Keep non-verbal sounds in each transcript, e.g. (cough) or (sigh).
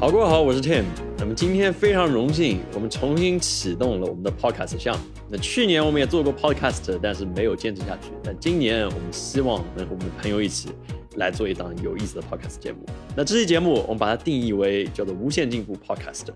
好，各位好，我是 Tim。那么今天非常荣幸，我们重新启动了我们的 Podcast 项目。那去年我们也做过 Podcast，但是没有坚持下去。但今年我们希望能和我们的朋友一起来做一档有意思的 Podcast 节目。那这期节目我们把它定义为叫做无限进步 Podcast。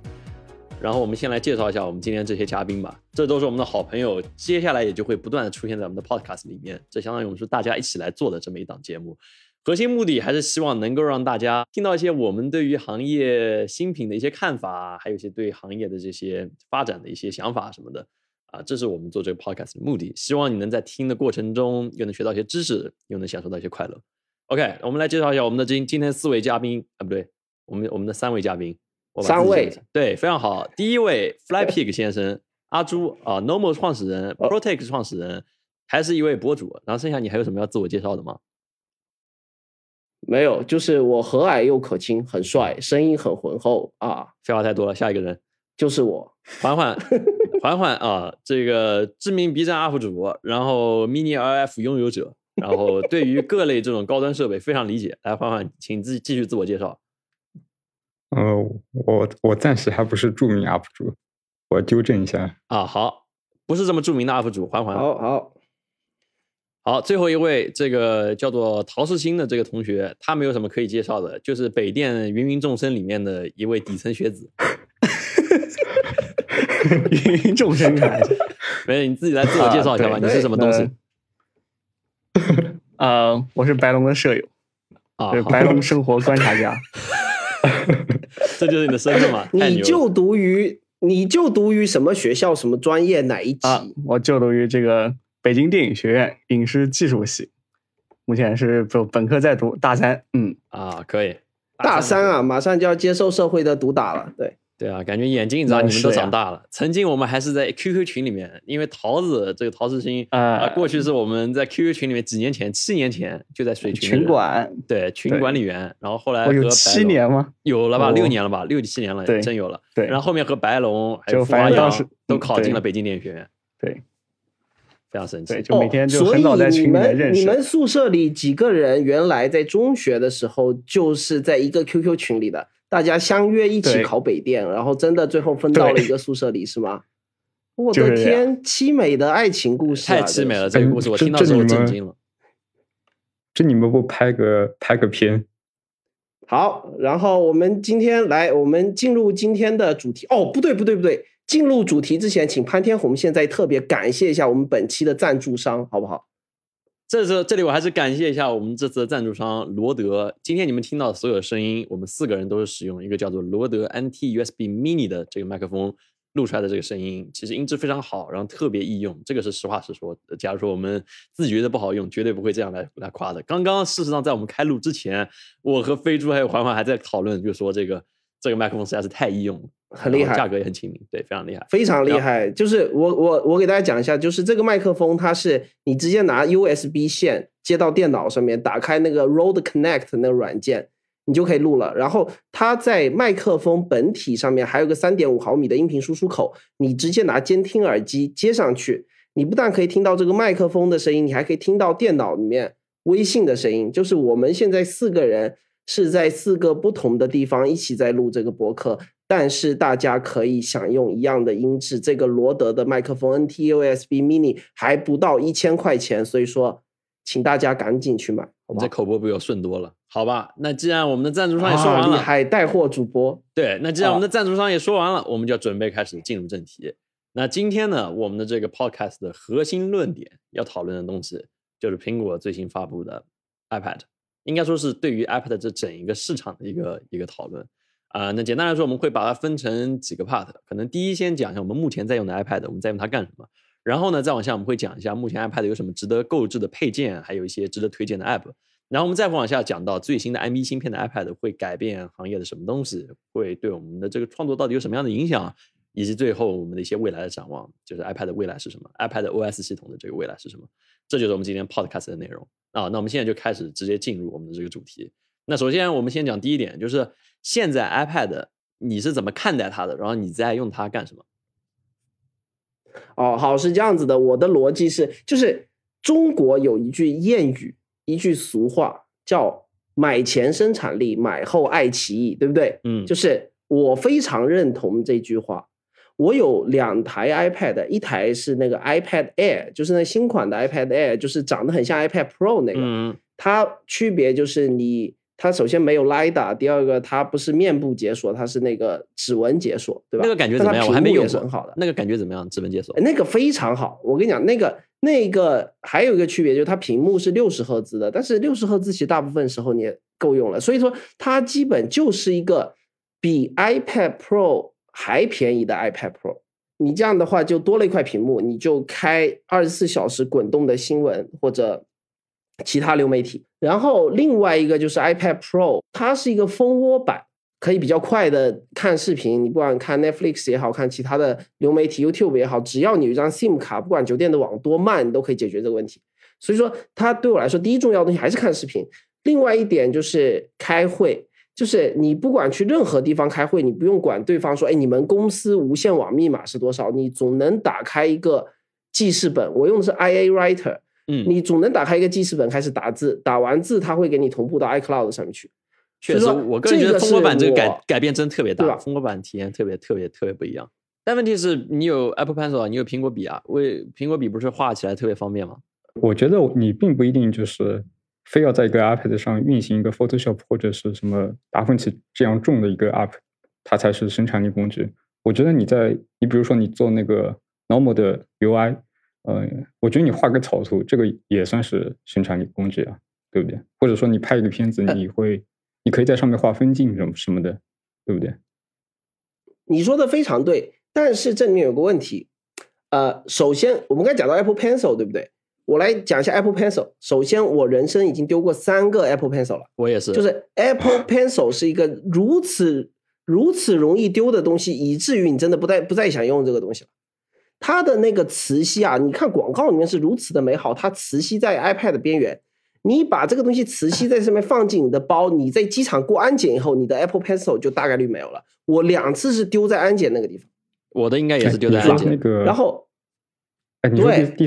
然后我们先来介绍一下我们今天这些嘉宾吧，这都是我们的好朋友，接下来也就会不断的出现在我们的 Podcast 里面。这相当于我们是大家一起来做的这么一档节目。核心目的还是希望能够让大家听到一些我们对于行业新品的一些看法，还有一些对行业的这些发展的一些想法什么的啊，这是我们做这个 podcast 的目的。希望你能在听的过程中又能学到一些知识，又能享受到一些快乐。OK，我们来介绍一下我们的今今天四位嘉宾啊，不对，我们我们的三位嘉宾，三位对，非常好。第一位 Fly Pig 先生阿朱啊，Normal 创始人，Protect 创始人，还是一位博主。然后剩下你还有什么要自我介绍的吗？没有，就是我和蔼又可亲，很帅，声音很浑厚啊！废话太多了，下一个人就是我，环环，(laughs) 环环啊，这个知名 B 站 UP 主，然后 Mini RF 拥有者，然后对于各类这种高端设备非常理解。来，环环，请自继续自我介绍。呃，我我暂时还不是著名 UP 主，我纠正一下啊。好，不是这么著名的 UP 主，环环。好好。好，最后一位这个叫做陶世新的这个同学，他没有什么可以介绍的，就是北电芸芸众生里面的一位底层学子。芸芸众生看，没，你自己来自我介绍一下吧，你是什么东西？呃，(laughs) 我是白龙的舍友，啊，白龙生活观察家。(laughs) 这就是你的身份嘛？(laughs) 你就读于你就读于什么学校？什么专业？哪一级？我就读于这个。北京电影学院影视技术系，目前是本本科在读大三。嗯啊，可以大三啊，马上就要接受社会的毒打了。对对啊，感觉眼睛长，你们都长大了。曾经我们还是在 QQ 群里面，因为桃子这个陶志新啊，过去是我们在 QQ 群里面几年前，七年前就在水群群管，对群管理员。然后后来有七年吗？有了吧，六年了吧，六七年了，真有了。对，然后后面和白龙还有付华阳都考进了北京电影学院。对。非常神奇，就每天就很早在群里面认识。你们宿舍里几个人原来在中学的时候就是在一个 QQ 群里的，大家相约一起考北电，然后真的最后分到了一个宿舍里，是吗？我的天，凄美的爱情故事，太凄美了！这个故事我听到之后震惊了。这你们不拍个拍个片？好，然后我们今天来，我们进入今天的主题。哦，不对，不对，不对。进入主题之前，请潘天红现在特别感谢一下我们本期的赞助商，好不好？这次这里我还是感谢一下我们这次的赞助商罗德。今天你们听到的所有声音，我们四个人都是使用一个叫做罗德 NT USB Mini 的这个麦克风录出来的这个声音，其实音质非常好，然后特别易用。这个是实话实说。假如说我们自己觉得不好用，绝对不会这样来来夸的。刚刚事实上在我们开录之前，我和飞猪还有环环还在讨论，就说这个这个麦克风实在是太易用了。很厉害，价格也很亲民，对，非常厉害，非常厉害。就是我我我给大家讲一下，就是这个麦克风，它是你直接拿 USB 线接到电脑上面，打开那个 Rode Connect 那个软件，你就可以录了。然后它在麦克风本体上面还有个三点五毫米的音频输出口，你直接拿监听耳机接上去，你不但可以听到这个麦克风的声音，你还可以听到电脑里面微信的声音。就是我们现在四个人是在四个不同的地方一起在录这个博客。但是大家可以享用一样的音质，这个罗德的麦克风 NT USB Mini 还不到一千块钱，所以说，请大家赶紧去买。我们这口播比我顺多了，好吧？那既然我们的赞助商也说完了，厉害带货主播。对，那既然我们的赞助商也说完了，我们就要准备开始进入正题。那今天呢，我们的这个 Podcast 的核心论点要讨论的东西，就是苹果最新发布的 iPad，应该说是对于 iPad 这整一个市场的一个一个讨论。啊，那简单来说，我们会把它分成几个 part。可能第一先讲一下我们目前在用的 iPad，我们在用它干什么。然后呢，再往下我们会讲一下目前 iPad 有什么值得购置的配件，还有一些值得推荐的 app。然后我们再往下讲到最新的 M1 芯片的 iPad 会改变行业的什么东西，会对我们的这个创作到底有什么样的影响，以及最后我们的一些未来的展望，就是 iPad 的未来是什么，iPad OS 系统的这个未来是什么。这就是我们今天 podcast 的内容啊。那我们现在就开始直接进入我们的这个主题。那首先我们先讲第一点，就是现在 iPad。你是怎么看待它的？然后你在用它干什么？哦，好，是这样子的。我的逻辑是，就是中国有一句谚语，一句俗话，叫“买前生产力，买后爱奇艺”，对不对？嗯，就是我非常认同这句话。我有两台 iPad，一台是那个 iPad Air，就是那新款的 iPad Air，就是长得很像 iPad Pro 那个。嗯，它区别就是你，它首先没有 LiDAR，第二个它不是面部解锁，它是那个指纹解锁，对吧？那个感觉怎么样？我还没屏幕用过也是很好的。那个感觉怎么样？指纹解锁哎？那个非常好，我跟你讲，那个那个还有一个区别就是它屏幕是六十赫兹的，但是六十赫兹其实大部分时候你也够用了，所以说它基本就是一个比 iPad Pro 还便宜的 iPad Pro。你这样的话就多了一块屏幕，你就开二十四小时滚动的新闻或者其他流媒体。然后另外一个就是 iPad Pro，它是一个蜂窝版，可以比较快的看视频。你不管看 Netflix 也好看其他的流媒体 YouTube 也好，只要你有一张 SIM 卡，不管酒店的网多慢，你都可以解决这个问题。所以说，它对我来说第一重要的东西还是看视频。另外一点就是开会。就是你不管去任何地方开会，你不用管对方说，哎，你们公司无线网密码是多少？你总能打开一个记事本，我用的是 IA Writer，嗯，你总能打开一个记事本开始打字，打完字它会给你同步到 iCloud 上面去。确实，我个人觉得这个蜂窝版这个是改我改变真特别大，对吧蜂窝版体验特别特别特别不一样。但问题是你有 Apple Pencil，啊你有苹果笔啊，为苹果笔不是画起来特别方便吗？我觉得你并不一定就是非要在一个 iPad 上运行一个 Photoshop 或者是什么达芬奇这样重的一个 App，它才是生产力工具。我觉得你在你比如说你做那个 normal 的 UI，呃，我觉得你画个草图，这个也算是生产力工具啊，对不对？或者说你拍一个片子，你会你可以在上面画分镜什么什么的，对不对？你说的非常对，但是这里面有个问题，呃，首先我们刚才讲到 Apple Pencil，对不对？我来讲一下 Apple Pencil。首先，我人生已经丢过三个 Apple Pencil 了，我也是，就是 (laughs) Apple Pencil 是一个如此如此容易丢的东西，以至于你真的不再不再想用这个东西了。它的那个磁吸啊，你看广告里面是如此的美好，它磁吸在 iPad 的边缘，你把这个东西磁吸在上面放进你的包，你在机场过安检以后，你的 Apple Pencil 就大概率没有了。我两次是丢在安检那个地方，我的应该也是丢在安检。说那个，然后哎，你说对第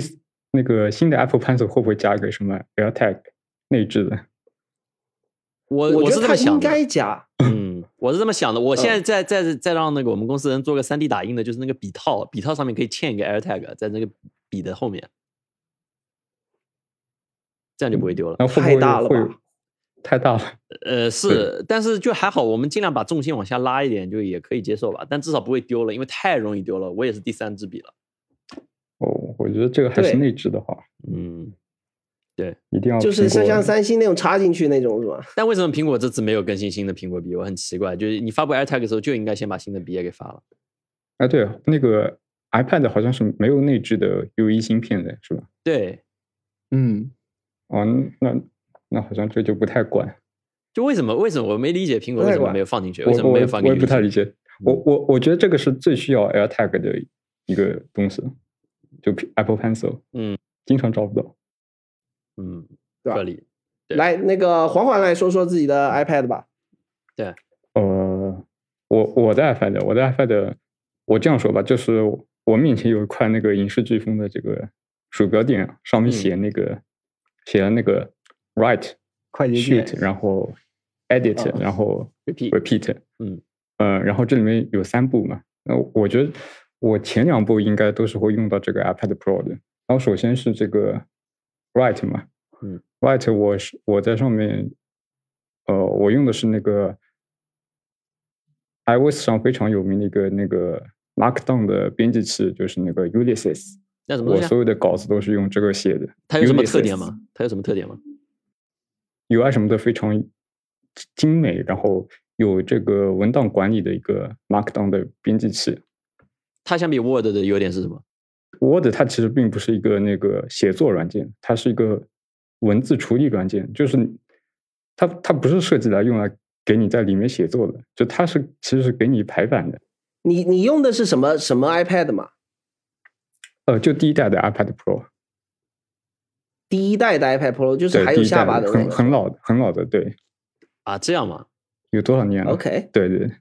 那个新的 Apple Pencil 会不会加一个什么 AirTag 内置的？我我觉得它应是这么想的，该加。嗯，我是这么想的。我现在在再再再让那个我们公司人做个三 D 打印的，就是那个笔套，笔套上面可以嵌一个 AirTag 在那个笔的后面，这样就不会丢了。太大了吧太大了？呃，是，但是就还好，我们尽量把重心往下拉一点，就也可以接受吧。但至少不会丢了，因为太容易丢了。我也是第三支笔了。哦，我觉得这个还是对内置的话，嗯，一定要就是像像三星那种插进去那种是吧？但为什么苹果这次没有更新新的苹果笔？我很奇怪，就是你发布 AirTag 的时候就应该先把新的笔也给发了。哎，对，那个 iPad 好像是没有内置的 U1 芯片的，是吧？对，嗯，哦，那那好像这就不太管，就为什么为什么我没理解苹果为什么没有放进去？为什么没有放我也？不太理解。我我我觉得这个是最需要 AirTag 的一个东西，就 Apple Pencil，嗯，经常找不到。嗯，对吧合理。对来，那个缓缓来说说自己的 iPad 吧。对呃，我我的 iPad，我的 iPad，我这样说吧，就是我面前有一块那个影视飓风的这个鼠标垫，上面嗯写那个、写了那个 write 快捷键 shoot，然后 edit，、哦然后 Repeat repeat，嗯，呃，然后这里面有三步嘛，那我觉得我前两步应该都是会用到这个 iPad Pro 的。然后首先是这个 write 嘛，嗯，write 我是我在上面，呃，我用的是那个 iOS 上非常有名的一个那个 Markdown 的编辑器，就是那个 Ulysses。那什么啊？我所有的稿子都是用这个写的。它有什么特点吗？它有什么特点吗？UI 什么的非常精美，然后有这个文档管理的一个 Markdown 的编辑器。它相比 Word 的优点是什么？Word 它其实并不是一个那个写作软件，它是一个文字处理软件，就是它它不是设计来用来给你在里面写作的，就它是其实是给你排版的。你你用的是什么什么 iPad 嘛？呃，就第一代的 iPad Pro，第一代的 iPad Pro 就是，还有下巴的。很很老的很老的，对，啊，这样吗？有多少年了 OK，对对，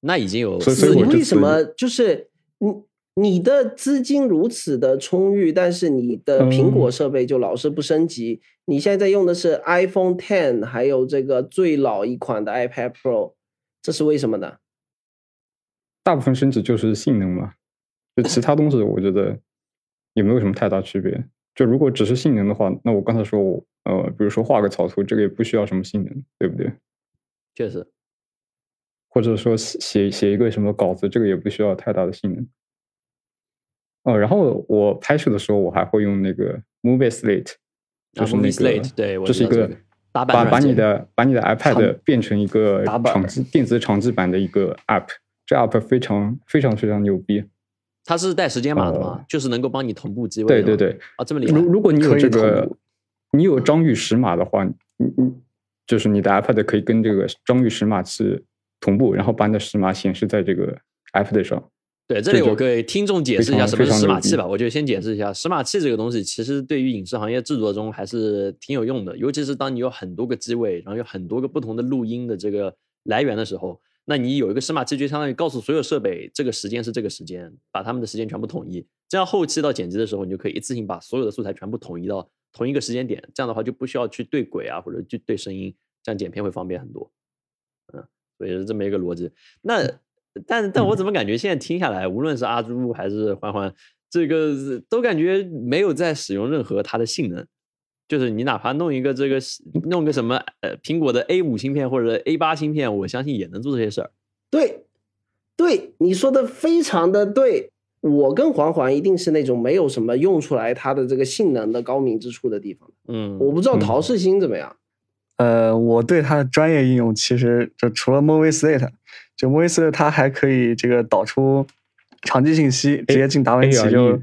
那已经有所以四年为什么就是你你的资金如此的充裕，但是你的苹果嗯设备就老是不升级？你现在在用的是 iPhone Ten，还有这个最老一款的 iPad Pro，这是为什么呢？大部分升级就是性能嘛，就其他东西我觉得也没有什么太大区别。就如果只是性能的话，那我刚才说我呃，比如说画个草图，这个也不需要什么性能，对不对？确实，或者说写写写一个什么稿子，这个也不需要太大的性能。哦，然后我拍摄的时候，我还会用那个 Movie Slate，就是那个，Slate，对，这是一个打把把你的把你的 iPad 变成一个打板场记电子场记版的一个 App，这 App 非常非常非常牛逼。它是带时间码的嘛，呃就是能够帮你同步机位。对对，对，啊，这么厉害如。如果你有这个，你有张玉石码的话，你你就是你的 iPad 可以跟这个张玉石码是同步，然后把你的识码显示在这个 iPad 上。对，这里我给听众解释一下什么是识码器吧。我就先解释一下，识码器这个东西其实对于影视行业制作中还是挺有用的，尤其是当你有很多个机位，然后有很多个不同的录音的这个来源的时候，那你有一个识码器，就相当于告诉所有设备这个时间是这个时间，把他们的时间全部统一。这样后期到剪辑的时候，你就可以一次性把所有的素材全部统一到同一个时间点，这样的话就不需要去对轨啊，或者去对声音，这样剪片会方便很多。嗯，所以是这么一个逻辑。那但但我怎么感觉现在听下来，无论是阿朱还是欢欢，这个都感觉没有在使用任何它的性能。就是你哪怕弄一个这个弄个什么呃苹果的 A 五芯片或者 A 八芯片，我相信也能做这些事儿。对，对，你说的非常的对。我跟黄环一定是那种没有什么用出来它的这个性能的高明之处的地方。嗯，我不知道嗯陶世新怎么样。呃，我对它的专业应用其实就除了 Movie Slate，就 Movie Slate 它还可以这个导出场景信息，直接进达芬奇就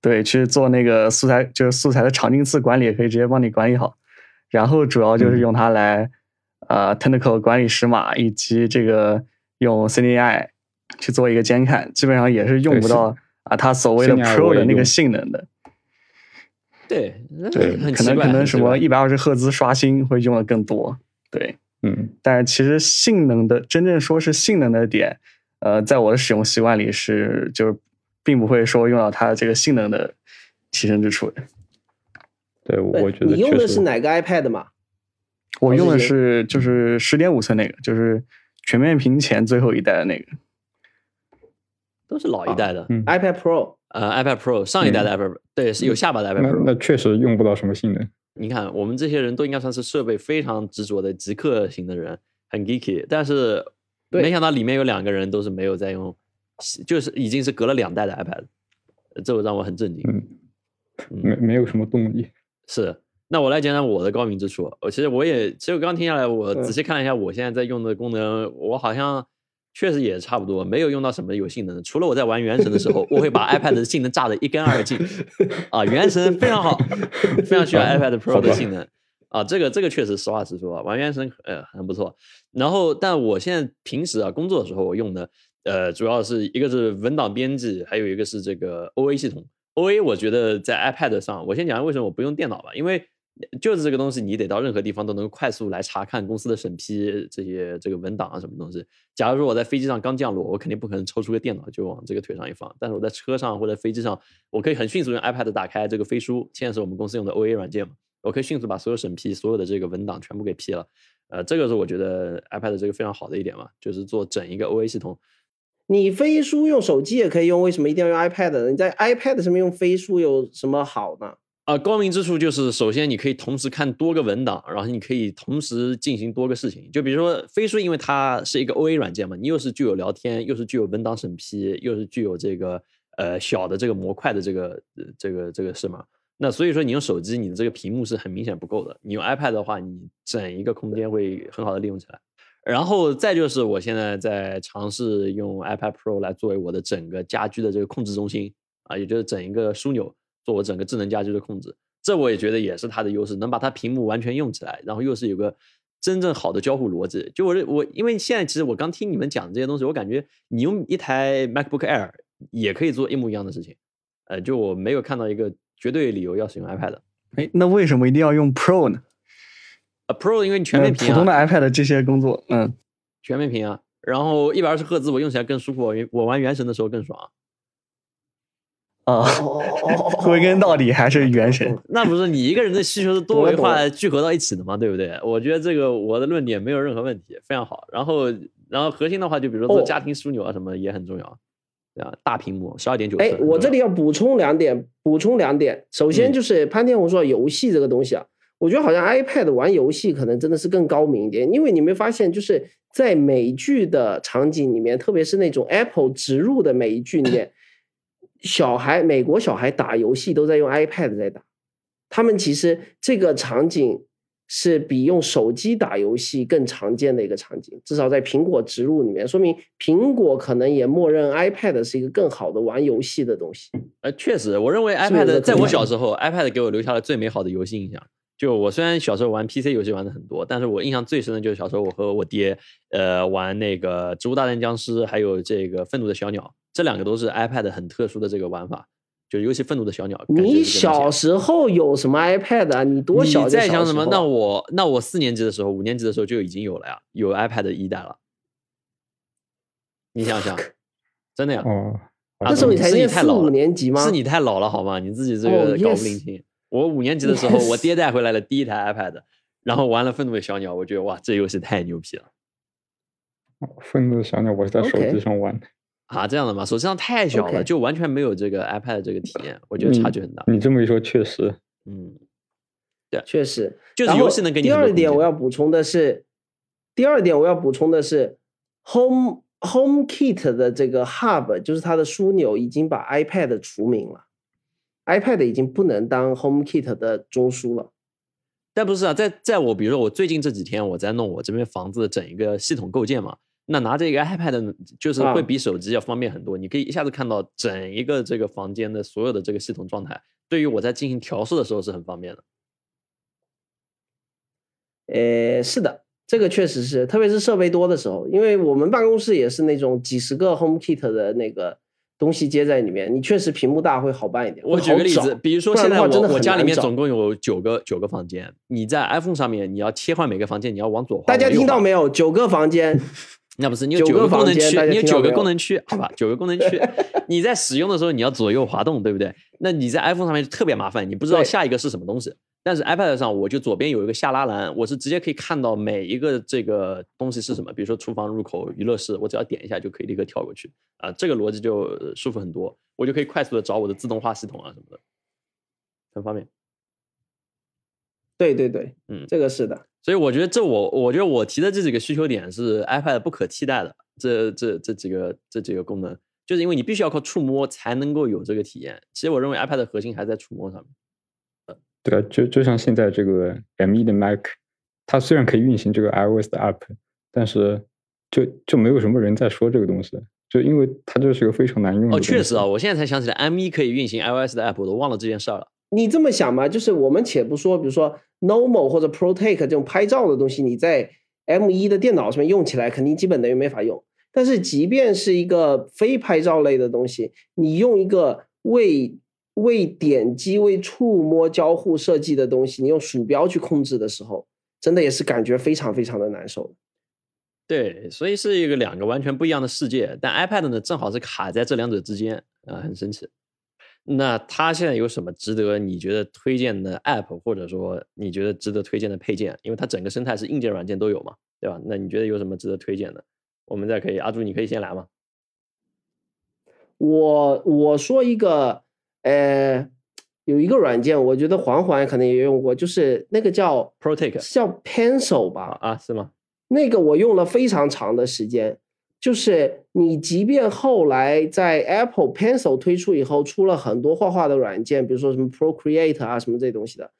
对去做那个素材，就是素材的场景次管理，也可以直接帮你管理好。然后主要就是嗯用它来、呃 Tentacle 管理识码，以及这个用 CDI 去做一个监看，基本上也是用不到啊它所谓的 Pro 的那个性能的。对，那对，可能可能什么一百二十赫兹刷新会用的更多。对，嗯，但是其实性能的真正说是性能的点，呃，在我的使用习惯里是就是并不会说用到它这个性能的提升之处的。对，我觉得你用的是哪个 iPad 嘛？我用的是是就是十点五寸那个，就是全面屏前最后一代的那个。都是老一代的。嗯 iPad Pro。呃，iPad Pro 上一代的 iPad，、对，是有下巴的 iPad 那 Pro。那确实用不到什么性能。你看，我们这些人都应该算是设备非常执着的极客型的人，很 geeky。但是对没想到里面有两个人都是没有在用，就是已经是隔了两代的 iPad，呃这让我很震惊。嗯，没没有什么动力。是，那我来讲讲我的高明之处。我其实我也，其实我刚听下来，我嗯仔细看了一下我现在在用的功能，我好像确实也差不多，没有用到什么有性能的。除了我在玩原神的时候，我会把 iPad 的性能炸得一干二净。(laughs) 啊，原神非常好，非常需要 iPad Pro 的性能。啊，这个这个确实实话实说，玩原神呃很不错。然后，但我现在平时啊工作的时候，我用的呃主要是一个是文档编辑，还有一个是这个 OA 系统。OA 我觉得在 iPad 上，我先讲为什么我不用电脑吧，因为就是这个东西，你得到任何地方都能快速来查看公司的审批这些这个文档啊什么东西。假如说我在飞机上刚降落，我肯定不可能抽出个电脑就往这个腿上一放，但是我在车上或者飞机上，我可以很迅速用 iPad 打开这个飞书，现在是我们公司用的 OA 软件嘛，我可以迅速把所有审批、所有的这个文档全部给批了。呃，这个是我觉得 iPad 这个非常好的一点嘛，就是做整一个 OA 系统。你飞书用手机也可以用，为什么一定要用 iPad 呢？你在 iPad 上面用飞书有什么好呢？啊、高明之处就是，首先你可以同时看多个文档，然后你可以同时进行多个事情。就比如说飞书，因为它是一个 OA 软件嘛，你又是具有聊天，又是具有文档审批，又是具有这个呃小的这个模块的这个这个这个是嘛？那所以说你用手机，你的这个屏幕是很明显不够的。你用 iPad 的话，你整一个空间会很好的利用起来。然后再就是我现在在尝试用 iPad Pro 来作为我的整个家居的这个控制中心啊，也就是整一个枢纽，做我整个智能家居的控制。这我也觉得也是它的优势，能把它屏幕完全用起来，然后又是有个真正好的交互逻辑。就我这我，因为现在其实我刚听你们讲这些东西，我感觉你用一台 MacBook Air 也可以做一模一样的事情。呃，就我没有看到一个绝对理由要使用 iPad 的。哎，那为什么一定要用 Pro 呢？呃，Pro 因为你全面屏、普通的 iPad 这些工作，嗯，全面屏啊，然后一百二十赫兹我用起来更舒服，我我玩原神的时候更爽。啊，归根到底还是原神。那不是你一个人的需求是多维化聚合到一起的嘛，对不对？我觉得这个我的论点没有任何问题，非常好。然后然后核心的话，就比如说做家庭枢纽啊什么也很重要，对啊，大屏幕十二点九哎，我这里要补充两点，补充两点。首先就是潘天红说游戏这个东西啊，我觉得好像 iPad 玩游戏可能真的是更高明一点，因为你没发现就是在美剧的场景里面，特别是那种 Apple 植入的美剧里面，小孩美国小孩打游戏都在用 iPad 在打，他们其实这个场景是比用手机打游戏更常见的一个场景，至少在苹果植入里面，说明苹果可能也默认 iPad 是一个更好的玩游戏的东西。呃，确实，我认为 iPad 在我小时候，iPad 给我留下了最美好的游戏印象。就我虽然小时候玩 PC 游戏玩的很多，但是我印象最深的就是小时候我和我爹，呃，玩那个《植物大战僵尸》，还有这个《愤怒的小鸟》，这两个都是 iPad 很特殊的这个玩法。就尤其《愤怒的小鸟》你小时候有什么 iPad 啊？你多小你在想什么？那我那我四年级的时候，五年级的时候就已经有了呀，有 iPad 一代了。你想想，真的呀？哦，啊那时候你才念四是你太老了五年级吗？是你太老了好吗？你自己这哦个搞不灵清。我五年级的时候，我 (laughs) 爹带回来了第一台 iPad，然后玩了《愤怒的小鸟》，我觉得哇，这游戏太牛逼了愤怒的小鸟我是在手机上玩的。啊！这样的嘛，手机上太小了就完全没有这个 iPad 的这个体验，我觉得差距很大。你这么一说，确实，嗯，对确实，就是游戏能给你第二点，我要补充的是，第二点我要补充的是，Home HomeKit 的这个 Hub，就是它的枢纽已经把 iPad 除名了，iPad 已经不能当 HomeKit 的中枢了。但不是啊，在在我比如说我最近这几天我在弄我这边房子的整一个系统构建嘛，那拿着一个 iPad 就是啊会比手机要方便很多，你可以一下子看到整一个这个房间的所有的这个系统状态，对于我在进行调试的时候是很方便的。呃，是的，这个确实是，特别是设备多的时候，因为我们办公室也是那种几十个 HomeKit 的那个东西接在里面，你确实屏幕大会好办一点。我举个例子，比如说现在我我家里面总共有九个九个房间，你在 iPhone 上面你要切换每个房间，你要往左滑。大家听到没有？九个房间，(laughs) 那不是，你有九个功能区你有九个功能区，好吧，九个功能区，(laughs) 你在使用的时候你要左右滑动，对不对？那你在 iPhone 上面就特别麻烦，你不知道下一个是什么东西。但是 iPad 上，我就左边有一个下拉栏，我是直接可以看到每一个这个东西是什么，比如说厨房入口、娱乐室，我只要点一下就可以立刻跳过去啊，这个逻辑就呃舒服很多，我就可以快速的找我的自动化系统啊什么的，很方便。对对对，嗯这个是的。所以我觉得这我我觉得我提的这几个需求点是 iPad 不可替代的，这这这几个这几个功能，就是因为你必须要靠触摸才能够有这个体验。其实我认为 iPad 的核心还在触摸上面。对啊，就就像现在这个 M1 的 Mac，它虽然可以运行这个 iOS 的 app，但是就就没有什么人在说这个东西，就因为它就是个非常难用的哦，确实啊，我现在才想起来 M1 可以运行 iOS 的 app，我都忘了这件事儿了。你这么想嘛，就是我们且不说，比如说 Normal 或者 ProTake 这种拍照的东西，你在 M1 的电脑上面用起来肯定基本等于没法用。但是即便是一个非拍照类的东西，你用一个为为点击、为触摸交互设计的东西，你用鼠标去控制的时候，真的也是感觉非常非常的难受。对，所以是一个两个完全不一样的世界。但 iPad 呢，正好是卡在这两者之间啊、很神奇。那它现在有什么值得你觉得推荐的 App，或者说你觉得值得推荐的配件？因为它整个生态是硬件、软件都有嘛，对吧？那你觉得有什么值得推荐的？我们再可以，阿朱你可以先来嘛。我我说一个，呃，有一个软件，我觉得环环可能也用过，就是那个叫 Protect，是叫 Pencil 啊吧，啊是吗？那个我用了非常长的时间。就是你即便后来在 Apple Pencil 推出以后，出了很多画画的软件，比如说什么 Procreate 啊什么这东西的，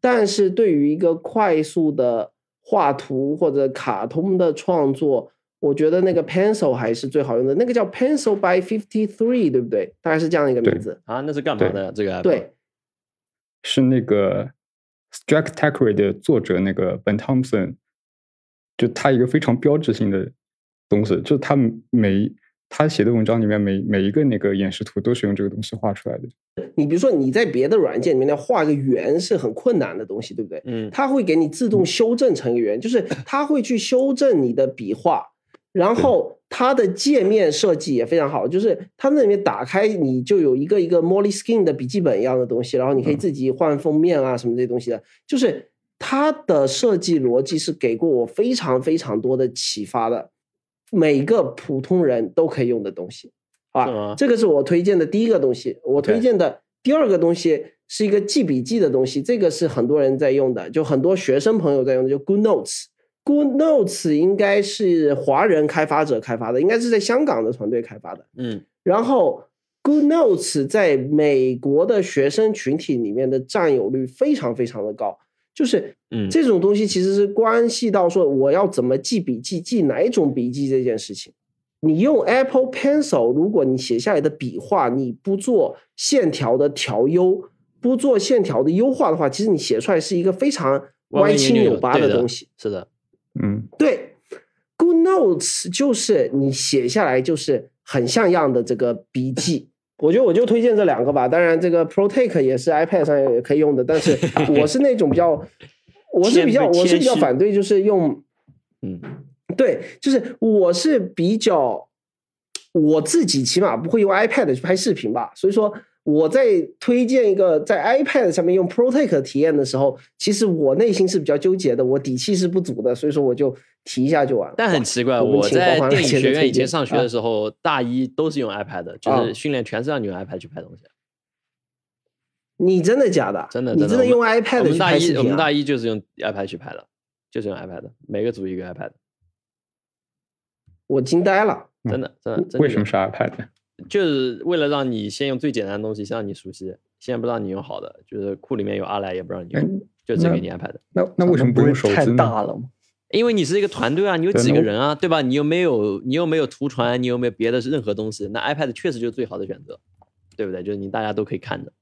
但是对于一个快速的画图或者卡通的创作，我觉得那个 Pencil 还是最好用的。那个叫 Pencil by Fifty Three，对不对？大概是这样一个名字。啊，那是干嘛的？这个 app？对，是那个 Strike t a c k e r 的作者那个 Ben Thompson，就他一个非常标志性的东西，就是他每他写的文章里面每每一个那个演示图都是用这个东西画出来的。你比如说你在别的软件里面要画个圆是很困难的东西，对不对？嗯，它会给你自动修正成一个圆，就是 (laughs) 它会去修正你的笔画，然后它的界面设计也非常好，就是它那里面打开你就有一个一个 Moleskine 的笔记本一样的东西，然后你可以自己换封面啊什么这些东西的，就是它的设计逻辑是给过我非常非常多的启发的。每个普通人都可以用的东西，好吧？这个是我推荐的第一个东西。我推荐的第二个东西是一个记笔记的东西，这个是很多人在用的，就很多学生朋友在用的，就 Good Notes。Good Notes 应该是华人开发者开发的，应该是在香港的团队开发的。嗯然后 Good Notes 在美国的学生群体里面的占有率非常非常的高，就是嗯，这种东西其实是关系到说我要怎么记笔记，记哪一种笔记这件事情。你用 Apple Pencil，如果你写下来的笔画你不做线条的调优，不做线条的优化的话，其实你写出来是一个非常歪七扭八的东西。是的，嗯，对，Good Notes 就是你写下来就是很像样的这个笔记。我觉得我就推荐这两个吧。当然，这个 ProTake 也是 iPad 上也可以用的，但是 (laughs) 我是那种比较，我是比较，我是比较反对，就是用，嗯对，就是我是比较，我自己起码不会用 iPad 去拍视频吧。所以说我在推荐一个在 iPad 上面用 ProTake 的体验的时候，其实我内心是比较纠结的，我底气是不足的，所以说我就提一下就完了。但很奇怪，我在电影学院以前上学啊的时候，大一都是用 iPad 的，就啊是训练全是让你用 iPad 去拍东西。你真的假的？真的真的你真的用 iPad 去们大一拍视频啊？我们大一就是用 iPad 去拍的，就是用 iPad，的每个组一个 iPad，我惊呆了。真的真的。真的为什么是 iPad？就是为了让你先用最简单的东西，先让你熟悉，先不让你用好的，就是库里面有阿莱也不让你哎用，就只那给你安排的。那那为什么不用手太机呢？大了吗？因为你是一个团队啊，你有几个人啊，对吧？你又没有你又没有图传，你又没有别的任何东西，那 iPad 确实就是最好的选择，对不对？就是你大家都可以看着。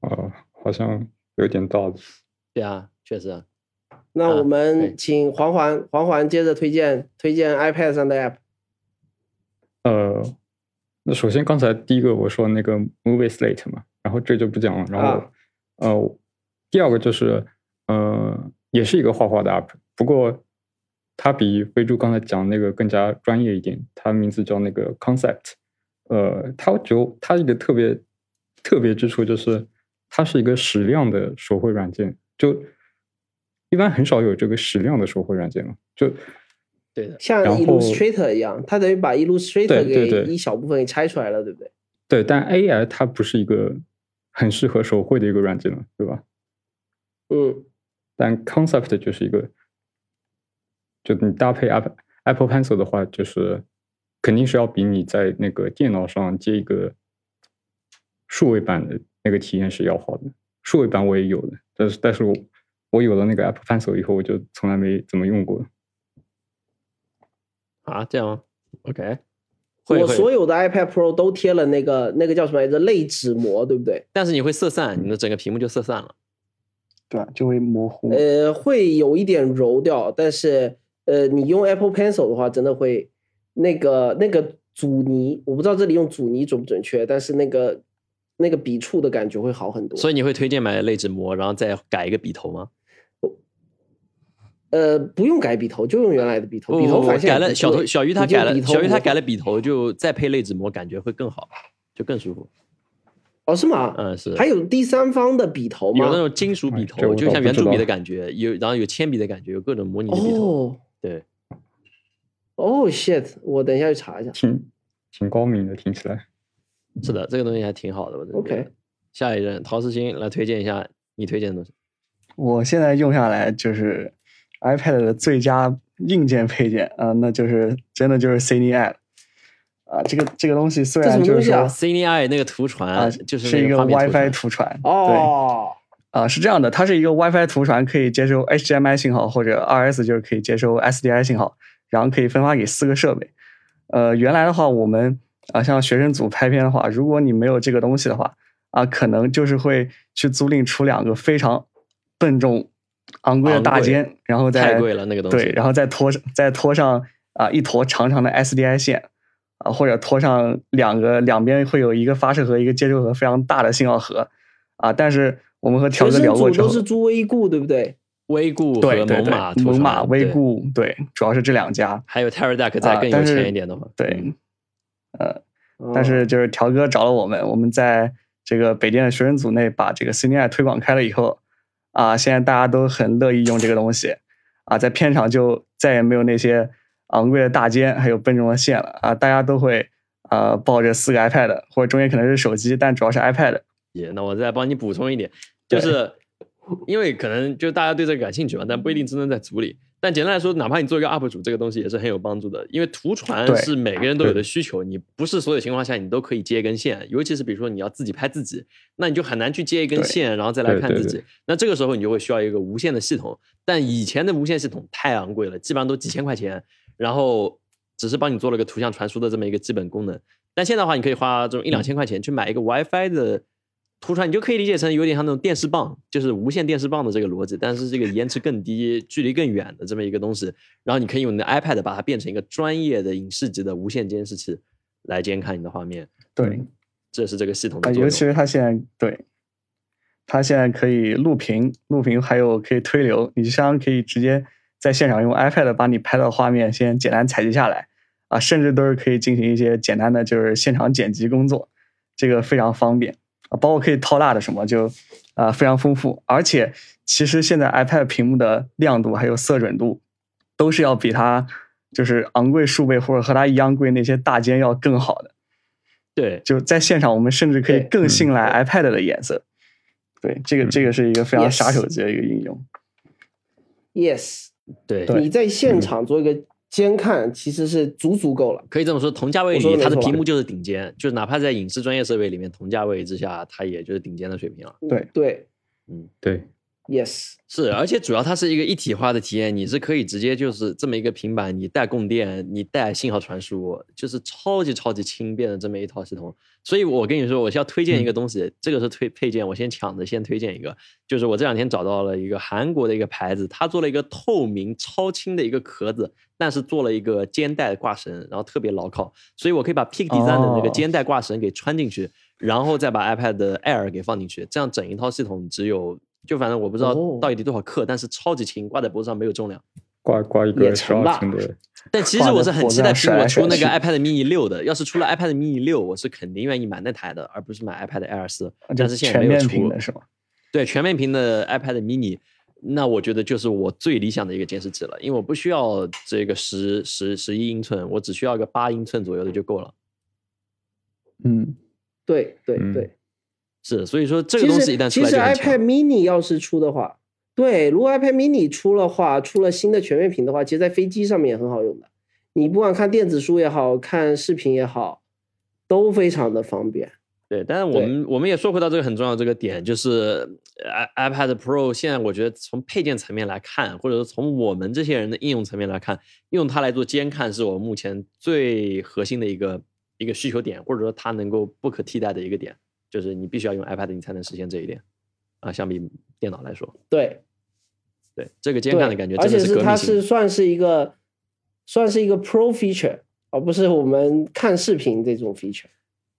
哦，好像有点道理。对啊，确实啊。那我们请黄环黄环接着推荐推荐 iPad 上的 App。呃，那首先刚才第一个我说那个 Movie Slate 嘛，然后这就不讲了。然后、啊呃，第二个就是呃，也是一个画画的 app，不过它比飞猪刚才讲那个更加专业一点，它名字叫那个 Concept。呃，它就它一个特别特别之处就是它是一个矢量的手绘软件，就一般很少有这个矢量的手绘软件了，就对的，像 Illustrator 一样，它等于把 Illustrator 给一小部分给拆出来了，对不对？对，但 AI 它不是一个很适合手绘的一个软件了，对吧？嗯，但 Concept 就是一个，就你搭配 Apple Apple Pencil 的话，就是肯定是要比你在那个电脑上接一个数位版的那个体验是要好的。数位版我也有的，但是但是我我有了那个 Apple Pencil 以后，我就从来没怎么用过。啊，这样吗？OK，我所有的 iPad Pro 都贴了那个那个叫什么来着类纸膜，对不对？但是你会色散，你的整个屏幕就色散了。对吧？就会模糊。呃，会有一点柔掉，但是呃，你用 Apple Pencil 的话，真的会那个那个阻尼，我不知道这里用阻尼准不准确，但是那个那个笔触的感觉会好很多。所以你会推荐买类纸膜，然后再改一个笔头吗？呃，不用改笔头，就用原来的笔头，笔头改了小头小鱼他改了小鱼他改了了笔头，就再配类纸膜，感觉会更好，就更舒服。哦，是吗？嗯，是。还有第三方的笔头吗？有那种金属笔头，就像圆珠笔的感觉，有然后有铅笔的感觉，有各种模拟的笔头。哦对，哦，shit！我等一下去查一下。挺挺高明的，听起来。是的，这个东西还挺好的。我觉得 OK 下一任陶思欣来推荐一下你推荐的东西。我现在用下来就是 iPad 的最佳硬件配件啊、那就是真的就是 CineApp 啊，这个这个东西虽然就是 CNI 那个图传啊，就是是一个 WiFi 图传，哦，对啊，是这样的，它是一个 WiFi 图传，可以接收 HDMI 信号或者 RS 就是可以接收 SDI 信号，然后可以分发给四个设备。呃，原来的话，我们啊像学生组拍片的话，如果你没有这个东西的话，啊，可能就是会去租赁出两个非常笨重、昂贵的大尖，然后再太贵了那个东西对，然后再拖上再拖上啊一坨长长的 SDI 线。啊，或者拖上两个两边会有一个发射盒、一个接收盒，非常大的信号盒，啊，但是我们和条哥聊过之后，都是租微固，对不对？微固和对对对猛犸，图猛犸、传对微固，对，主要是这两家。(laughs) 还有 Teradek 再更有钱一点的嘛，对嗯，呃，哦但是就是条哥找了我们，我们在这个北电的学生组内把这个 CNI 推广开了以后，啊，现在大家都很乐意用这个东西，啊，在片场就再也没有那些昂贵的大肩，还有笨重的线了啊！大家都会呃抱着四个 iPad，或者中间可能是手机，但主要是 iPad。也，那我再帮你补充一点，就是因为可能就大家对这个感兴趣嘛，但不一定真的在组里。但简单来说，哪怕你做一个 UP 主，这个东西也是很有帮助的，因为图传是每个人都有的需求，你不是所有情况下你都可以接一根线，尤其是比如说你要自己拍自己，那你就很难去接一根线，然后再来看自己。那这个时候你就会需要一个无线的系统，但以前的无线系统太昂贵了，基本上都几千块钱，然后只是帮你做了个图像传输的这么一个基本功能。但现在的话，你可以花这种一两千块钱去买一个 WiFi 的图传，你就可以理解成有点像那种电视棒，就是无线电视棒的这个逻辑，但是这个延迟更低、距离更远的这么一个东西。然后你可以用你的 iPad 把它变成一个专业的影视级的无线监视器来监看你的画面。对，这是这个系统。尤其是它现在对，它现在可以录屏，录屏还有可以推流，你相当于可以直接在现场用 iPad 把你拍到的画面先简单采集下来啊，甚至都是可以进行一些简单的就是现场剪辑工作，这个非常方便啊，包括可以掏大的什么就啊非常丰富，而且其实现在 iPad 屏幕的亮度还有色准度都是要比它就是昂贵数倍或者和它一样贵那些大件要更好的。对，就在现场，我们甚至可以更信赖 iPad 的颜色。对，这个这个是一个非常杀手级的一个应用。Yes，对你在现场做一个监看，其实是足足够了。可以这么说，同价位里它的屏幕就是顶尖，就是哪怕在影视专业设备里面，同价位之下，它也就是顶尖的水平了。对。对。嗯。对，，Yes，是，而且主要它是一个一体化的体验，你是可以直接就是这么一个平板，你带供电，你带信号传输，就是超级超级轻便的这么一套系统。所以我跟你说，我是要推荐一个东西，这个是推配件，我先抢着先推荐一个，就是我这两天找到了一个韩国的一个牌子，它做了一个透明超轻的一个壳子，但是做了一个肩带挂绳，然后特别牢靠，所以我可以把 Peak Design 的那个哦肩带挂绳给穿进去，然后再把 iPad Air 给放进去，这样整一套系统只有。就反正我不知道哦到底多少克，但是超级轻，挂在脖子上没有重量。挂挂一个十成吧二寸的，但其实我是很期待苹果出那个 (laughs) iPad mini 六的。要是出了 iPad mini 六，我是肯定愿意买那台的，而不是买 iPad Air 四。但是现在没有出。是吗？对，全面屏的 iPad mini，那我觉得就是我最理想的一个监视器了，因为我不需要这个十十十一英寸，我只需要一个八英寸左右的就够了。嗯，对对嗯对。是，所以说这个东西一实其实旦出来就很 iPad。mini 要是出的话，对，如果 iPad mini 出的话，出了新的全面屏的话，其实在飞机上面也很好用的。你不管看电子书也好看视频也好，都非常的方便。对，但是我们我们也说回到这个很重要的这个点，就是 i iPad Pro 现在我觉得从配件层面来看，或者说从我们这些人的应用层面来看，用它来做监看是我们目前最核心的一个一个需求点，或者说它能够不可替代的一个点，就是你必须要用 iPad 你才能实现这一点啊，相比电脑来说，对，对这个监看的感觉而且是它。是算是一个算是一个 Pro feature，而不是我们看视频这种 feature。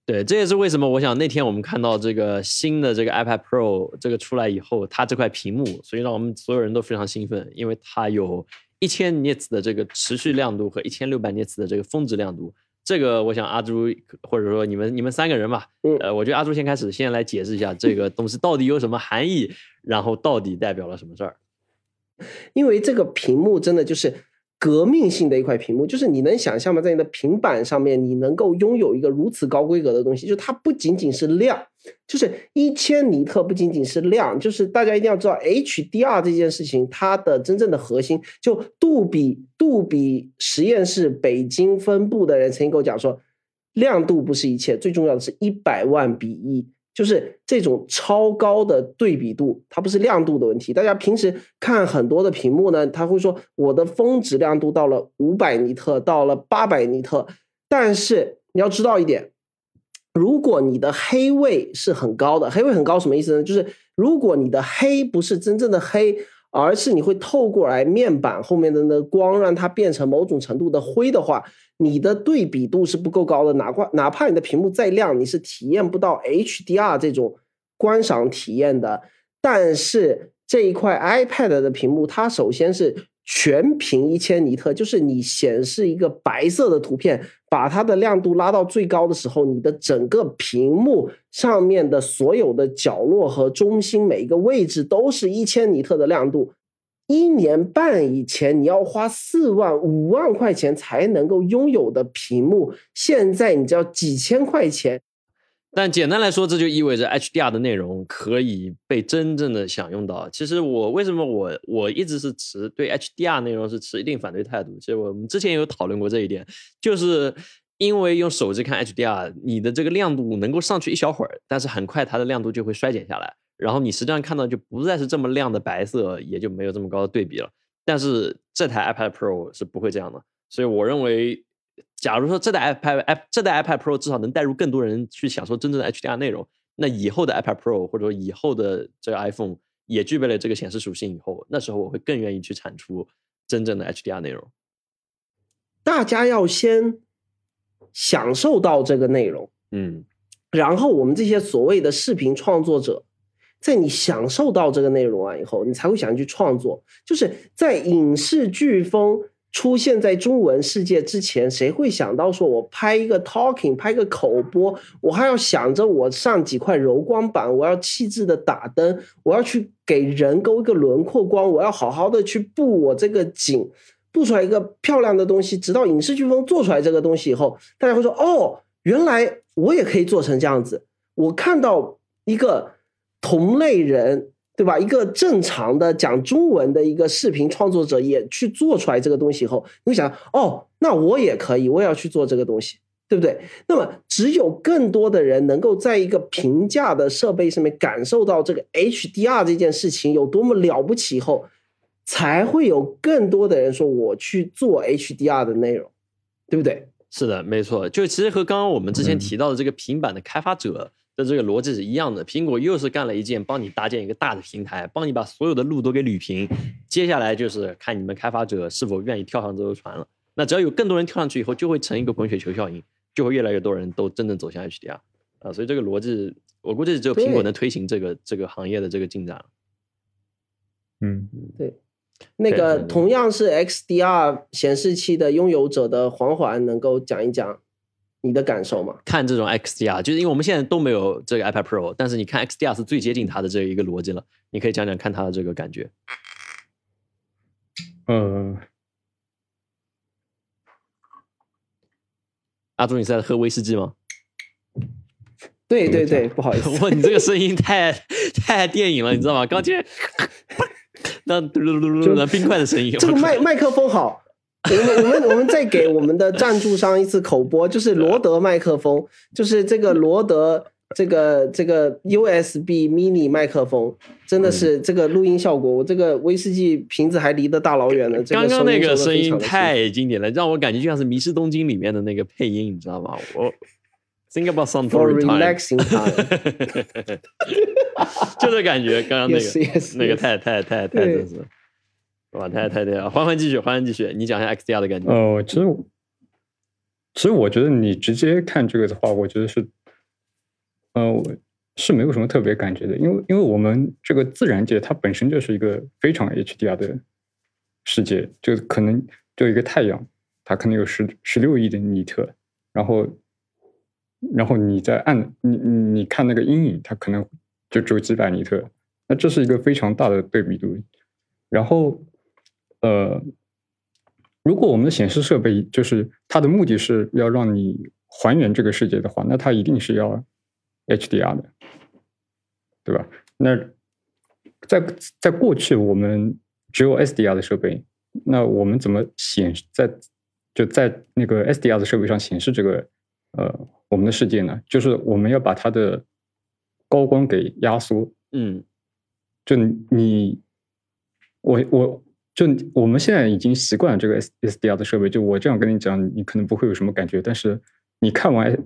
对，这也是为什么我想那天我们看到这个新的这个 iPad Pro 这个出来以后，它这块屏幕，所以让我们所有人都非常兴奋，因为它有一千 nits 的这个持续亮度和一千六百 nits 的这个峰值亮度。这个我想阿朱或者说你们你们三个人吧，嗯呃，我觉得阿朱先开始先来解释一下这个东西到底有什么含义，然后到底代表了什么事儿。因为这个屏幕真的就是革命性的一块屏幕，就是你能想象吗？在你的平板上面，你能够拥有一个如此高规格的东西，就它不仅仅是亮，就是一千尼特，不仅仅是亮，就是大家一定要知道 HDR 这件事情，它的真正的核心，就杜比杜比实验室北京分部的人曾经跟我讲说，亮度不是一切，最重要的是一百万比一。就是这种超高的对比度，它不是亮度的问题。大家平时看很多的屏幕呢，它会说我的峰值亮度到了五百尼特，到了八百尼特，但是你要知道一点，如果你的黑位是很高的，黑位很高什么意思呢？就是如果你的黑不是真正的黑，而是你会透过来面板后面的那光，让它变成某种程度的灰的话，你的对比度是不够高的。哪怕哪怕你的屏幕再亮，你是体验不到 HDR 这种观赏体验的。但是这一块 iPad 的屏幕，它首先是全屏一千尼特，就是你显示一个白色的图片，把它的亮度拉到最高的时候，你的整个屏幕上面的所有的角落和中心每一个位置都是一千尼特的亮度。一年半以前你要花四万五万块钱才能够拥有的屏幕，现在你只要几千块钱。但简单来说，这就意味着 HDR 的内容可以被真正的享用到。其实我为什么我我一直是持对 HDR 内容是持一定反对态度。其实我们之前有讨论过这一点，就是因为用手机看 HDR，你的这个亮度能够上去一小会儿，但是很快它的亮度就会衰减下来。然后你实际上看到就不再是这么亮的白色，也就没有这么高的对比了。但是这台 iPad Pro 是不会这样的，所以我认为，假如说这代 iPad i 这代 iPad Pro 至少能带入更多人去享受真正的 HDR 内容，那以后的 iPad Pro 或者说以后的这个 iPhone 也具备了这个显示属性以后，那时候我会更愿意去产出真正的 HDR 内容。大家要先享受到这个内容，嗯，然后我们这些所谓的视频创作者。在你享受到这个内容完以后，你才会想去创作。就是在影视飓风出现在中文世界之前，谁会想到说我拍一个 talking，拍个口播，我还要想着我上几块柔光板，我要气质的打灯，我要去给人勾一个轮廓光，我要好好的去布我这个景，布出来一个漂亮的东西。直到影视飓风做出来这个东西以后，大家会说：“哦，原来我也可以做成这样子。”我看到一个。同类人，对吧？一个正常的讲中文的一个视频创作者也去做出来这个东西以后，你会想，哦，那我也可以，我也要去做这个东西，对不对？那么，只有更多的人能够在一个平价的设备上面感受到这个 HDR 这件事情有多么了不起以后，才会有更多的人说我去做 HDR 的内容，对不对？是的，没错。就其实和刚刚我们之前提到的这个平板的开发者。的这个逻辑是一样的，苹果又是干了一件帮你搭建一个大的平台，帮你把所有的路都给捋平。接下来就是看你们开发者是否愿意跳上这艘船了。那只要有更多人跳上去以后，就会成一个滚雪球效应，就会越来越多人都真正走向 HDR 啊。所以这个逻辑，我估计只有苹果能推行这个这个行业的这个进展。嗯，对。那个同样是 XDR 显示器的拥有者的黄环，能够讲一讲。你的感受吗？看这种 XDR，就是因为我们现在都没有这个 iPad Pro，但是你看 XDR 是最接近它的这一个逻辑了。你可以讲讲看它的这个感觉。嗯，阿朱，你是在喝威士忌吗？对对对，不好意思，(laughs) 哇，你这个声音太太电影了，你知道吗？刚听，(laughs) 那嘟噜噜噜的冰块的声音，这个麦麦克风好。我们我们我们再给我们的赞助商一次口播，就是罗德麦克风，就是这个罗德这个这个 USB mini 麦克风，真的是这个录音效果，我这个威士忌瓶子还离得大老远呢。刚刚那个声音太经典了，让我感觉就像是《迷失东京》里面的那个配音，你知道吗？我 think about some for relaxing time，(laughs) 就这感觉，刚刚那个 (laughs) 那个太太太太真是。哇，太太对了！欢欢继续，欢欢继续，你讲一下 XDR 的感觉。呃，其实，其实我觉得你直接看这个的话，我觉得是，呃，我是没有什么特别感觉的，因为因为我们这个自然界它本身就是一个非常 HDR 的世界，就可能就一个太阳，它可能有十十六亿的尼特，然后，然后你在暗你你看那个阴影，它可能就只有几百尼特，那这是一个非常大的对比度，然后。呃，如果我们的显示设备就是它的目的是要让你还原这个世界的话，那它一定是要 HDR 的，对吧？那在在过去我们只有 SDR 的设备，那我们怎么显在就在那个 SDR 的设备上显示这个呃我们的世界呢？就是我们要把它的高光给压缩，嗯，就你我我。就我们现在已经习惯了这个 S S D R 的设备，就我这样跟你讲，你可能不会有什么感觉。但是你看完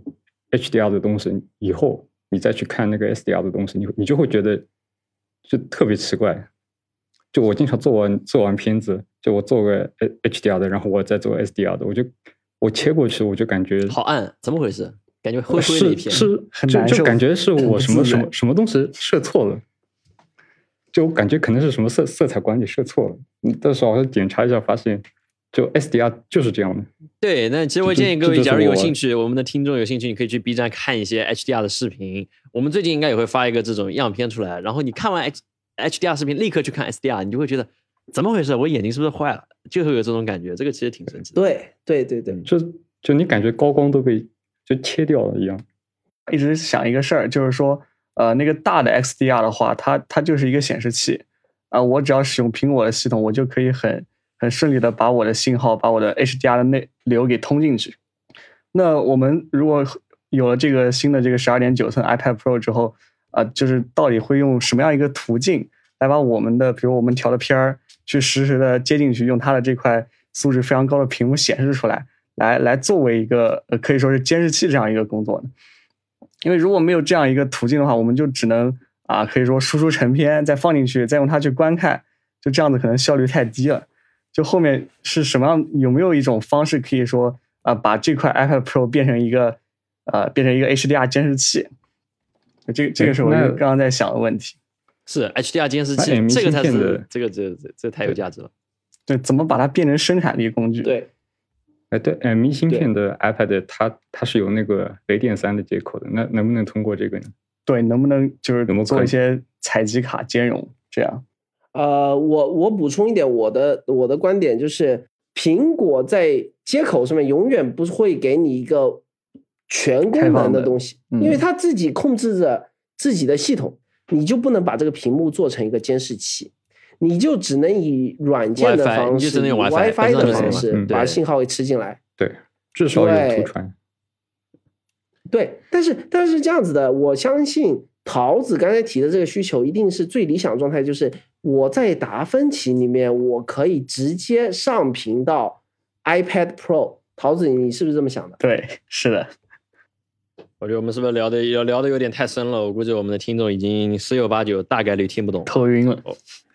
H D R 的东西以后，你再去看那个 S D R 的东西，你你就会觉得就特别奇怪。就我经常做完做完片子，就我做个 H D R 的，然后我再做 S D R 的，我就我切过去，我就感觉好暗，怎么回事？感觉灰灰的一片，是就就感觉是我什么什么什么东西设错了。就我感觉可能是什么色色彩管理设错了，你到时候我检查一下，发现就 SDR 就是这样的。对，那其实我建议各位，假如有兴趣，我们的听众有兴趣，你可以去 B 站看一些 HDR 的视频。我们最近应该也会发一个这种样片出来，然后你看完 H HDR 视频，立刻去看 SDR，你就会觉得怎么回事？我眼睛是不是坏了？就会有这种感觉，这个其实挺神奇的。对对对对，就就你感觉高光都被就切掉了一样。一直想一个事儿，就是说，呃，那个大的 XDR 的话，它它就是一个显示器啊、我只要使用苹果的系统，我就可以很很顺利的把我的信号，把我的 HDR 的内流给通进去。那我们如果有了这个新的这个十二点九寸 iPad Pro 之后，啊、就是到底会用什么样一个途径来把我们的，比如我们调的片儿，去实时的接进去，用它的这块素质非常高的屏幕显示出来，来来作为一个呃可以说是监视器这样一个工作呢？因为如果没有这样一个途径的话，我们就只能啊，可以说输出成片，再放进去，再用它去观看，就这样子可能效率太低了。就后面是什么样？有没有一种方式可以说啊，把这块 iPad Pro 变成一个呃，变成一个 HDR 监视器？这这个是我那刚刚在想的问题。是 HDR 监视器，这个才是这个这个这个这个太有价值了。对，怎么把它变成生产力工具？，对哎，对，M 1芯片的 iPad 它它是有那个雷电三的接口的，那能不能通过这个呢？对，能不能就是有没有做一些采集卡兼容？这样，呃，我我补充一点，我的我的观点就是，苹果在接口上面永远不会给你一个全功能的的东西，嗯因为它自己控制着自己的系统，你就不能把这个屏幕做成一个监视器，你就只能以软件的方式、你就只能用以 WiFi 的方式把信号给吃进来。对，至少有对图传。对，但是但是这样子的，我相信桃子刚才提的这个需求，一定是最理想状态，就是我在达芬奇里面，我可以直接上屏到 iPad Pro。桃子，你是不是这么想的？对，是的，我觉得我们是不是聊的聊聊的有点太深了？我估计我们的听众已经十有八九大概率听不懂。头晕了。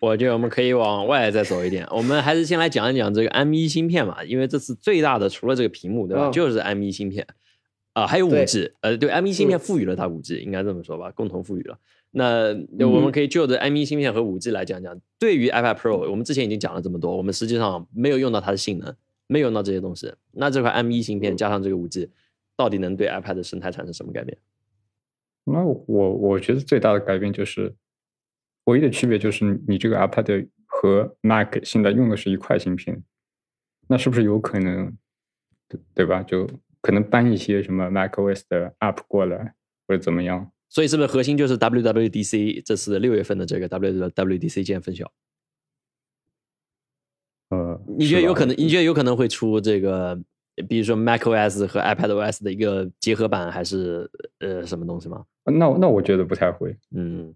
我觉得我们可以往外再走一点，我们还是先来讲一讲这个 M 1芯片嘛，因为这次最大的除了这个屏幕，对吧？嗯就是 M 1芯片啊、还有五 G，呃，对 M 1芯片嗯赋予了它五 G，、应该这么说吧，共同赋予了。那那我们可以就着 M 1芯片和五 G 来讲讲，对于 iPad Pro，我们之前已经讲了这么多，我们实际上没有用到它的性能，没有用到这些东西。那这块 M 1芯片加上这个五 G，到底能对 iPad 的生态产生什么改变？那我我觉得最大的改变就是，唯一的区别就是你这个 iPad 和 Mac 现在用的是一块芯片，那是不是有可能，对对吧？就可能搬一些什么 macOS 的 App 过来，或者怎么样？所以是不是核心就是 WWDC 这次六月份的这个 WWDC 见分晓？呃，你觉得有可能？你觉得有可能会出这个，比如说 macOS 和 iPadOS 的一个结合版，还是呃什么东西吗？那那我觉得不太会。嗯，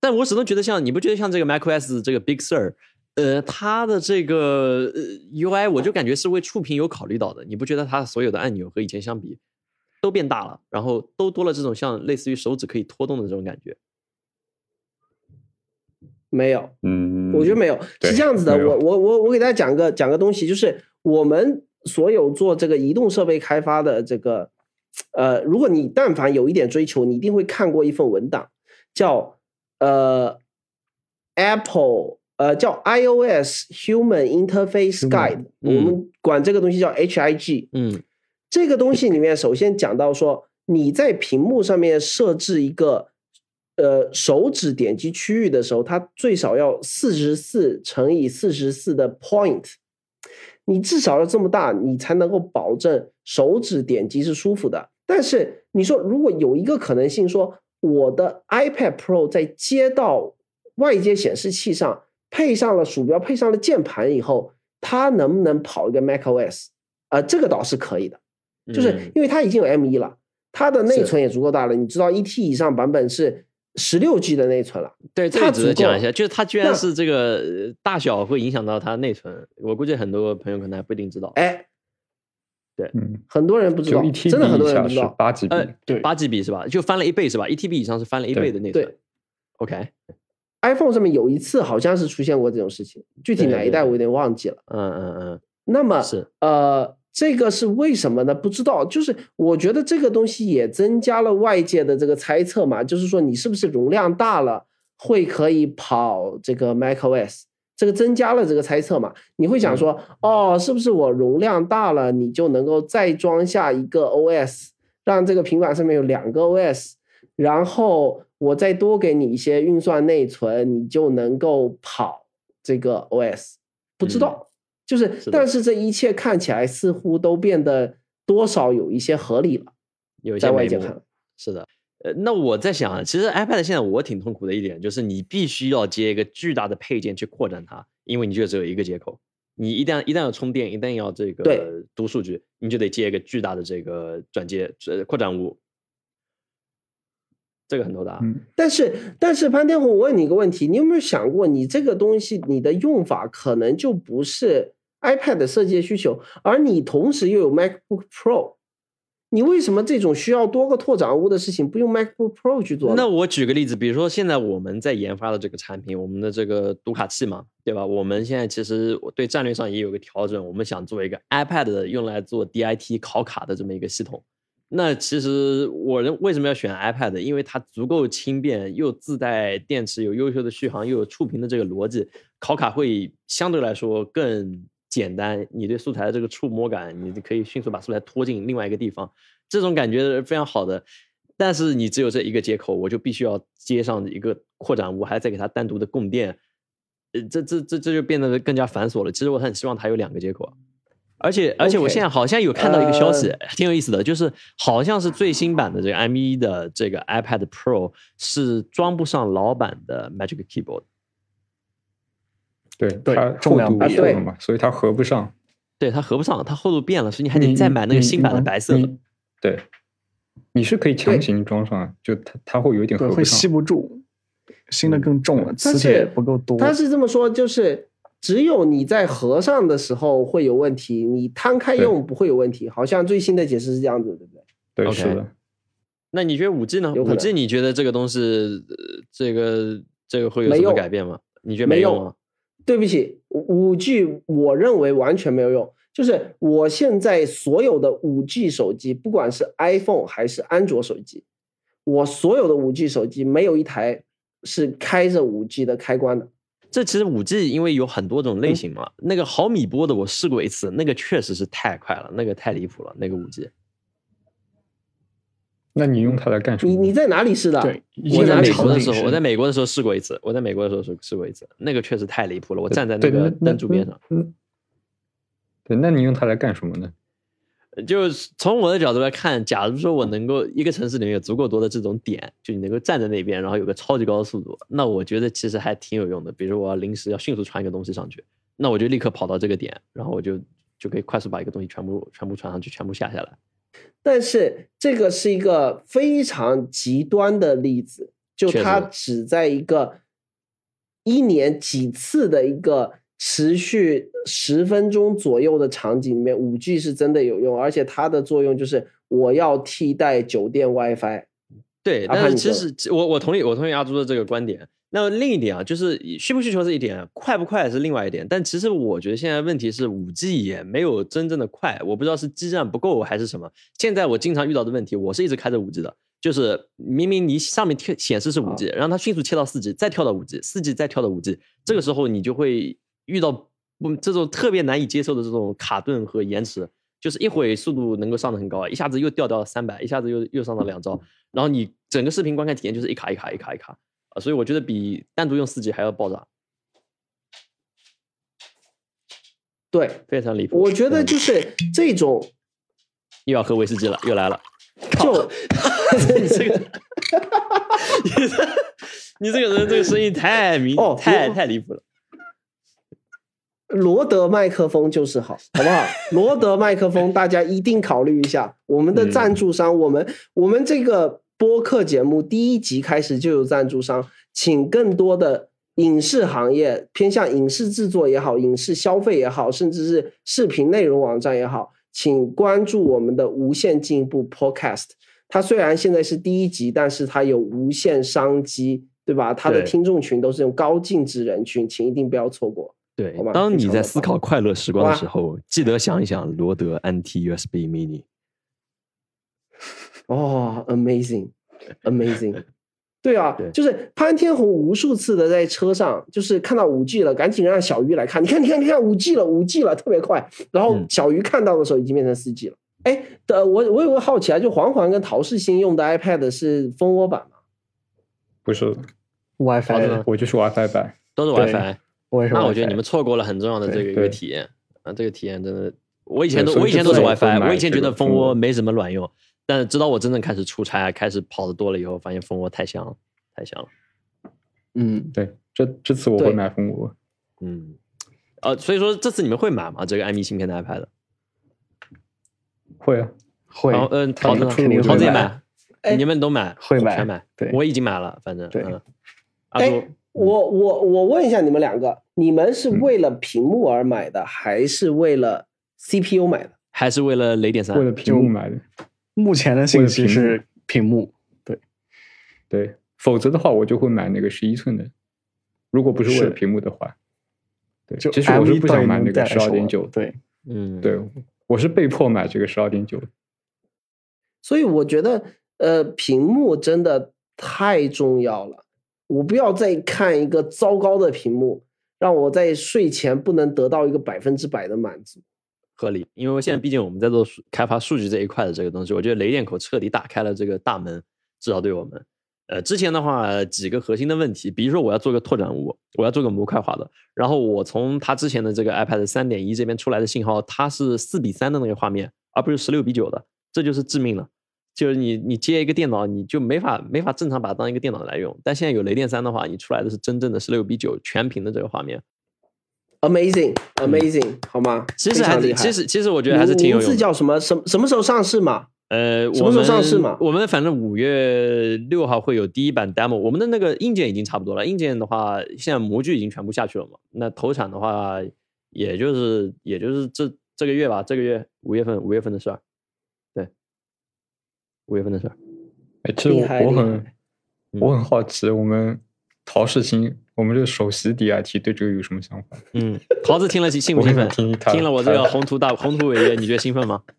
但我始终觉得像你不觉得像这个 macOS 这个 Big Sur，呃，它的这个呃 UI 我就感觉是为触屏有考虑到的。你不觉得它所有的按钮和以前相比都变大了，然后都多了这种像类似于手指可以拖动的这种感觉？没有，嗯，我觉得没有，是这样子的。我我我我给大家讲个讲个东西，就是我们所有做这个移动设备开发的这个，呃，如果你但凡有一点追求，你一定会看过一份文档，叫呃 Apple 呃叫 iOS Human Interface Guide，、嗯我们管这个东西叫 HIG。嗯这个东西里面，首先讲到说，你在屏幕上面设置一个呃手指点击区域的时候，它最少要四十四乘以四十四的 point，你至少要这么大，你才能够保证手指点击是舒服的。但是你说，如果有一个可能性说，我的 iPad Pro 在接到外接显示器上，配上了鼠标，配上了键盘以后，它能不能跑一个 macOS？啊、这个倒是可以的。就是嗯因为它已经有 M 1了，它的内存也足够大了。你知道一 T 以上版本是十六 G 的内存了，对，这它个值得足够讲一下，就是它居然那是这个呃大小会影响到它内存，我估计很多朋友可能还不一定知道。哎，嗯，很多人不知道真的很多人不知道。八 GB，、呃，对八 GB 是吧？就翻了一倍是吧？一 TB 以上是翻了一倍的内存。对 OK，iPhone 上面有一次好像是出现过这种事情，具体对对对哪一代我有点忘记了。嗯嗯嗯，那么是呃，这个是为什么呢？不知道，就是我觉得这个东西也增加了外界的这个猜测嘛，就是说你是不是容量大了会可以跑这个 macOS，这个增加了这个猜测嘛？你会想说，哦，是不是我容量大了，你就能够再装下一个 OS，让这个平板上面有两个 OS，然后我再多给你一些运算内存，你就能够跑这个 OS，不知道，就是是但是这一切看起来似乎都变得多少有一些合理了，有一些在外界看。是的，呃，那我在想啊，其实 iPad 现在我挺痛苦的一点就是，你必须要接一个巨大的配件去扩展它，因为你就只有一个接口。你一旦一旦要充电，一旦要这个读数据，你就得接一个巨大的这个转接呃扩展坞，这个很头大。嗯，但是，但是潘天红，我问你一个问题，你有没有想过，你这个东西你的用法可能就不是 iPad 的设计需求，而你同时又有 MacBook Pro，你为什么这种需要多个拓展坞的事情不用 MacBook Pro 去做？那我举个例子，比如说现在我们在研发的这个产品，我们的这个读卡器嘛，对吧？我们现在其实对战略上也有个调整，我们想做一个 iPad 的用来做 DIT 考卡的这么一个系统。那其实我认为什么要选 iPad？因为它足够轻便，又自带电池，有优秀的续航，又有触屏的这个逻辑，考卡会相对来说更简单。你对素材的这个触摸感，你可以迅速把素材拖进另外一个地方，这种感觉是非常好的。但是你只有这一个接口，我就必须要接上一个扩展坞，还再给它单独的供电，呃，这这这这就变得更加繁琐了。其实我很希望它有两个接口，啊而且而且我现在好像有看到一个消息呃挺有意思的，就是好像是最新版的这个 M1 的这个 iPad Pro 是装不上老版的 Magic Keyboard，对，对它重厚度变量不一样了嘛，所以它合不上。对它合不上，它厚度变了，所以你还得再买那个新版的白色的。对，你是可以强行装上，就它它会有一点合对，不会吸。不住，新的更重了，磁铁不够多。他是这么说，就是只有你在合上的时候会有问题，你摊开用不会有问题。好像最新的解释是这样子，对不对？对是的。那你觉得五 G 呢？五 G 你觉得这个东西，呃这个这个会有什么改变吗？你觉得没用用吗？对不起，五 G 我认为完全没有用。就是我现在所有的五 G 手机，不管是 iPhone 还是安卓手机，我所有的五 G 手机没有一台是开着五 G 的开关的。这其实五 G 因为有很多种类型嘛，那个毫米波的我试过一次，那个确实是太快了，那个太离谱了，那个五 G。那你用它来干什么？你你在哪里试的？对，我在美国的时候，我在美国的时候试过一次，我在美国的时候试试过一次，那个确实太离谱了，我站在那个那灯柱边上。。那那对，那你用它来干什么呢？就是从我的角度来看，假如说我能够一个城市里面有足够多的这种点，就你能够站在那边，然后有个超级高的速度，那我觉得其实还挺有用的。比如我要临时要迅速传一个东西上去，那我就立刻跑到这个点，然后我就就可以快速把一个东西全部全部传上去，全部下下来。但是这个是一个非常极端的例子，就它只在一个一年几次的一个持续十分钟左右的场景里面，五 G 是真的有用，而且它的作用就是我要替代酒店 WiFi。对，但是其实我我同意我同意阿朱的这个观点。那另一点啊，就是需不需求是一点，快不快是另外一点。但其实我觉得现在问题是五 G 也没有真正的快，我不知道是基站不够还是什么。现在我经常遇到的问题，我是一直开着五 G 的，就是明明你上面贴显示是五 G，然后它迅速切到四 G，再跳到五 G，四 G 再跳到五 G，这个时候你就会遇到不这种特别难以接受的这种卡顿和延迟。就是一会速度能够上的很高，一下子又掉到三百，一下子又又上到两兆，然后你整个视频观看体验就是一卡一卡一卡一卡啊，所以我觉得比单独用四 G 还要爆炸，对，非常离谱。我觉得就是这种又要喝威士忌了，又来了。(laughs) 就 (laughs) 你这个，你这你这个人这个声音太明，哦太太离谱了。罗德麦克风就是好，(laughs) 好不好？罗德麦克风，大家一定考虑一下。我们的赞助商，我们我们这个播客节目第一集开始就有赞助商，请更多的影视行业偏向影视制作也好，影视消费也好，甚至是视频内容网站也好，请关注我们的无限进步 Podcast。它虽然现在是第一集，但是它有无限商机，对吧？它的听众群都是用高净值人群，请一定不要错过。对，当你在思考快乐时光的时候，记得想一想罗德 NT USB Mini。哦，amazing，amazing，(laughs) 对啊对，就是潘天红无数次的在车上，就是看到五 G 了，赶紧让小鱼来看，你看，你看，你看，五 G 了，五 G 了，特别快。然后嗯小鱼看到的时候已经变成四 G 了。哎，的，我我有个好奇啊，就黄黄跟陶世新用的 iPad 是蜂窝版吗？不是，WiFi 的我就是 WiFi 版。都是 WiFi，我也是 WiFi。那我觉得你们错过了很重要的这个一个体验啊，这个体验真的，我以前都以我以前都是 WiFi，我以前觉得蜂蜂窝窝没什么卵用，但是直到我真正开始出差，开始跑的多了以后，发现蜂窝太香了，太香了。嗯，对，这这次我会买蜂窝。嗯，呃，所以说这次你们会买吗？这个 i 芯片的 iPad？会啊，会然后，嗯，桃子呢肯定会买桃子也买，哎你们都买，会买全买。对我已经买了，反正对嗯。阿哎朱，我我我问一下你们两个，你们是嗯为了屏幕而买的，还是为了 CPU 买的？还是为了雷电三为？了屏幕买的。目前的信息是屏幕，对，对，否则的话我就会买那个十一寸的。如果不是为了屏幕的话，对，就其实我是 M1 到底不想买那个十二点九，对，嗯，对，我是被迫买这个十二点九。所以我觉得，呃，屏幕真的太重要了。我不要再看一个糟糕的屏幕，让我在睡前不能得到一个百分之百的满足。合理，因为现在毕竟我们在做开发数据这一块的这个东西，我觉得雷电口彻底打开了这个大门，至少对我们。呃，之前的话几个核心的问题，比如说我要做个拓展物，我要做个模块化的，然后我从它之前的这个 iPad 三点一这边出来的信号，它是四比三的那个画面，而不是十六比九的，这就是致命了。就是你你接一个电脑，你就没法没法正常把它当一个电脑来用。但现在有雷电三的话，你出来的是真正的十六比九全屏的这个画面，Amazing, amazing，、好吗？其实还是。其实其实我觉得还是挺有名字。叫什么？什什么时候上市嘛？呃，什么时候上市嘛我们反正五月六号会有第一版 demo，我们的那个硬件已经差不多了。硬件的话，现在模具已经全部下去了嘛。那投产的话，也就是也就是这这个月吧，这个月五月份五月份的事儿，对，五月份的事儿。哎，其实我我很我很好奇，我们陶世清，我们这个首席 DIT 对这个有什么想法？(laughs) 嗯，桃子听了兴不兴奋？听听了我这个宏图大宏图伟业，你觉得兴奋吗？(laughs)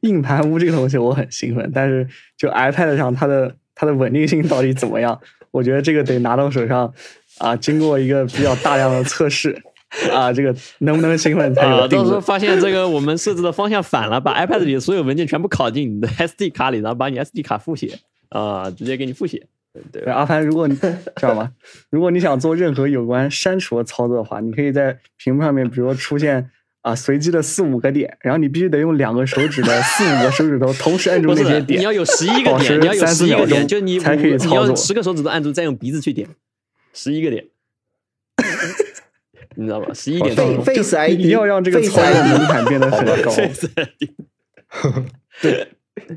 硬盘屋这个东西我很兴奋，但是就 iPad 上它的它的稳定性到底怎么样？我觉得这个得拿到手上啊，经过一个比较大量的测试 (laughs) 啊，这个能不能兴奋才啊，有定论。到时候发现这个我们设置的方向反了，把 iPad 里的所有文件全部拷进你的 (laughs) SD 卡里，然后把你 SD 卡复写啊，直接给你复写。对对，阿凡，如果你知道吗？(laughs) 如果你想做任何有关删除的操作的话，你可以在屏幕上面，比如说出现啊随机的四五个点，然后你必须得用两个手指的四五个手指头同时按住那些，点。你要有十一个点，你要有十一个点，钟就你才可以五你要操作十个手指头按住，再用鼻子去点，十一个点，你知道吗？十一点好像钟。Face 就 ID，你一定要让这个操作门槛变得很高，对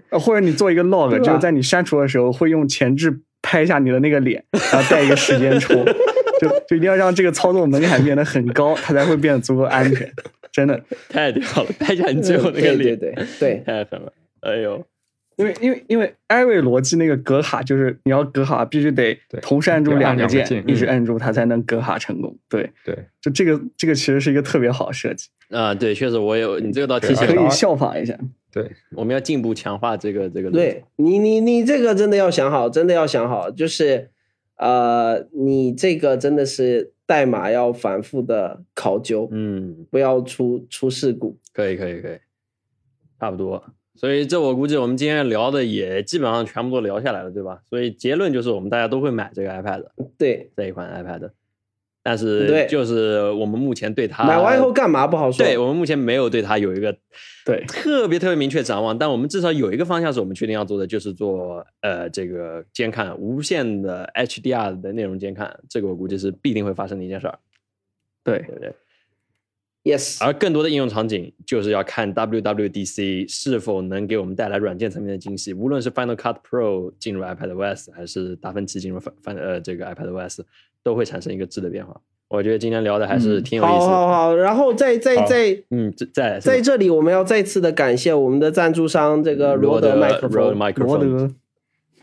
呃或者你做一个 log，就是在你删除的时候会用前置拍一下你的那个脸，然后带一个时间戳，(laughs) 就就一定要让这个操作门槛变得很高，它才会变得足够安全。真的，太屌了！拍一下你最后那个对脸，对对对，太狠了！哎呦，因为因为因为艾瑞逻辑那个格卡就是你要格卡必须得同时按住两个键，一直嗯按住它才能格卡成功。对，对，就这个这个其实是一个特别好的设计，啊，对，确实我有你这个倒提对醒了可以，效仿一下。对，我们要进步强化这个这个。对你你你这个真的要想好，真的要想好，就是呃，你这个真的是代码要反复的考究，嗯，不要出出事故。可以可以可以，差不多。所以这我估计我们今天聊的也基本上全部都聊下来了，对吧？所以结论就是我们大家都会买这个 iPad 对，这一款 iPad，但是对就是我们目前对它买完以后干嘛不好说。对我们目前没有对它有一个对特别特别明确展望，但我们至少有一个方向是我们确定要做的，就是做呃这个监看无线的 HDR 的内容监看，这个我估计是必定会发生的一件事儿，对对对？，yes，而更多的应用场景就是要看 WWDC 是否能给我们带来软件层面的惊喜，无论是 Final Cut Pro 进入 iPadOS，还是达芬奇进入 Fin 呃这个 iPadOS，都会产生一个质的变化。我觉得今天聊的还是挺有意思的。好好，然后再再好。再嗯，在在这里，我们要再次的感谢我们的赞助商这个罗德麦克风。麦克罗风，德。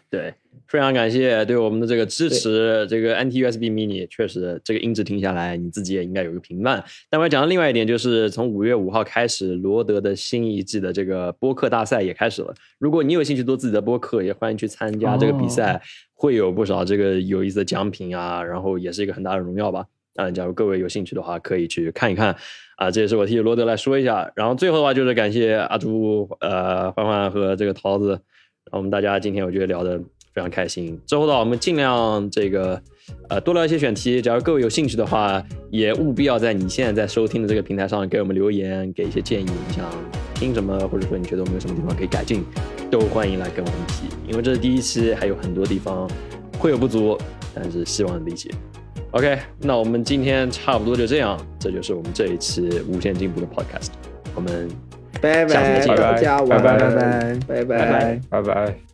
对，非常感谢对我们的这个支持。这个 NT USB Mini 确实，这个音质听下来，你自己也应该有个评判。但我要讲的另外一点就是，从五月五号开始，罗德的新一季的这个播客大赛也开始了。如果你有兴趣做自己的播客，也欢迎去参加这个比赛，会有不少这个有意思的奖品啊，然后也是一个很大的荣耀吧。啊，假如各位有兴趣的话，可以去看一看啊。这也是我替罗德来说一下。然后最后的话就是感谢阿朱、呃欢欢和这个桃子，我们大家今天我觉得聊的非非常开心。之后的话，我们尽量这个呃多聊一些选题。假如各位有兴趣的话，也务必要在你现在在收听的这个平台上给我们留言，给一些建议。你想听什么，或者说你觉得我们有什么地方可以改进，都欢迎来跟我们提。因为这是第一期，还有很多地方会有不足，但是希望理解。OK，那我们今天差不多就这样，这就是我们这一期无限进步的 Podcast。我们拜拜，下次再见大家晚拜拜安，拜拜拜拜拜。拜拜。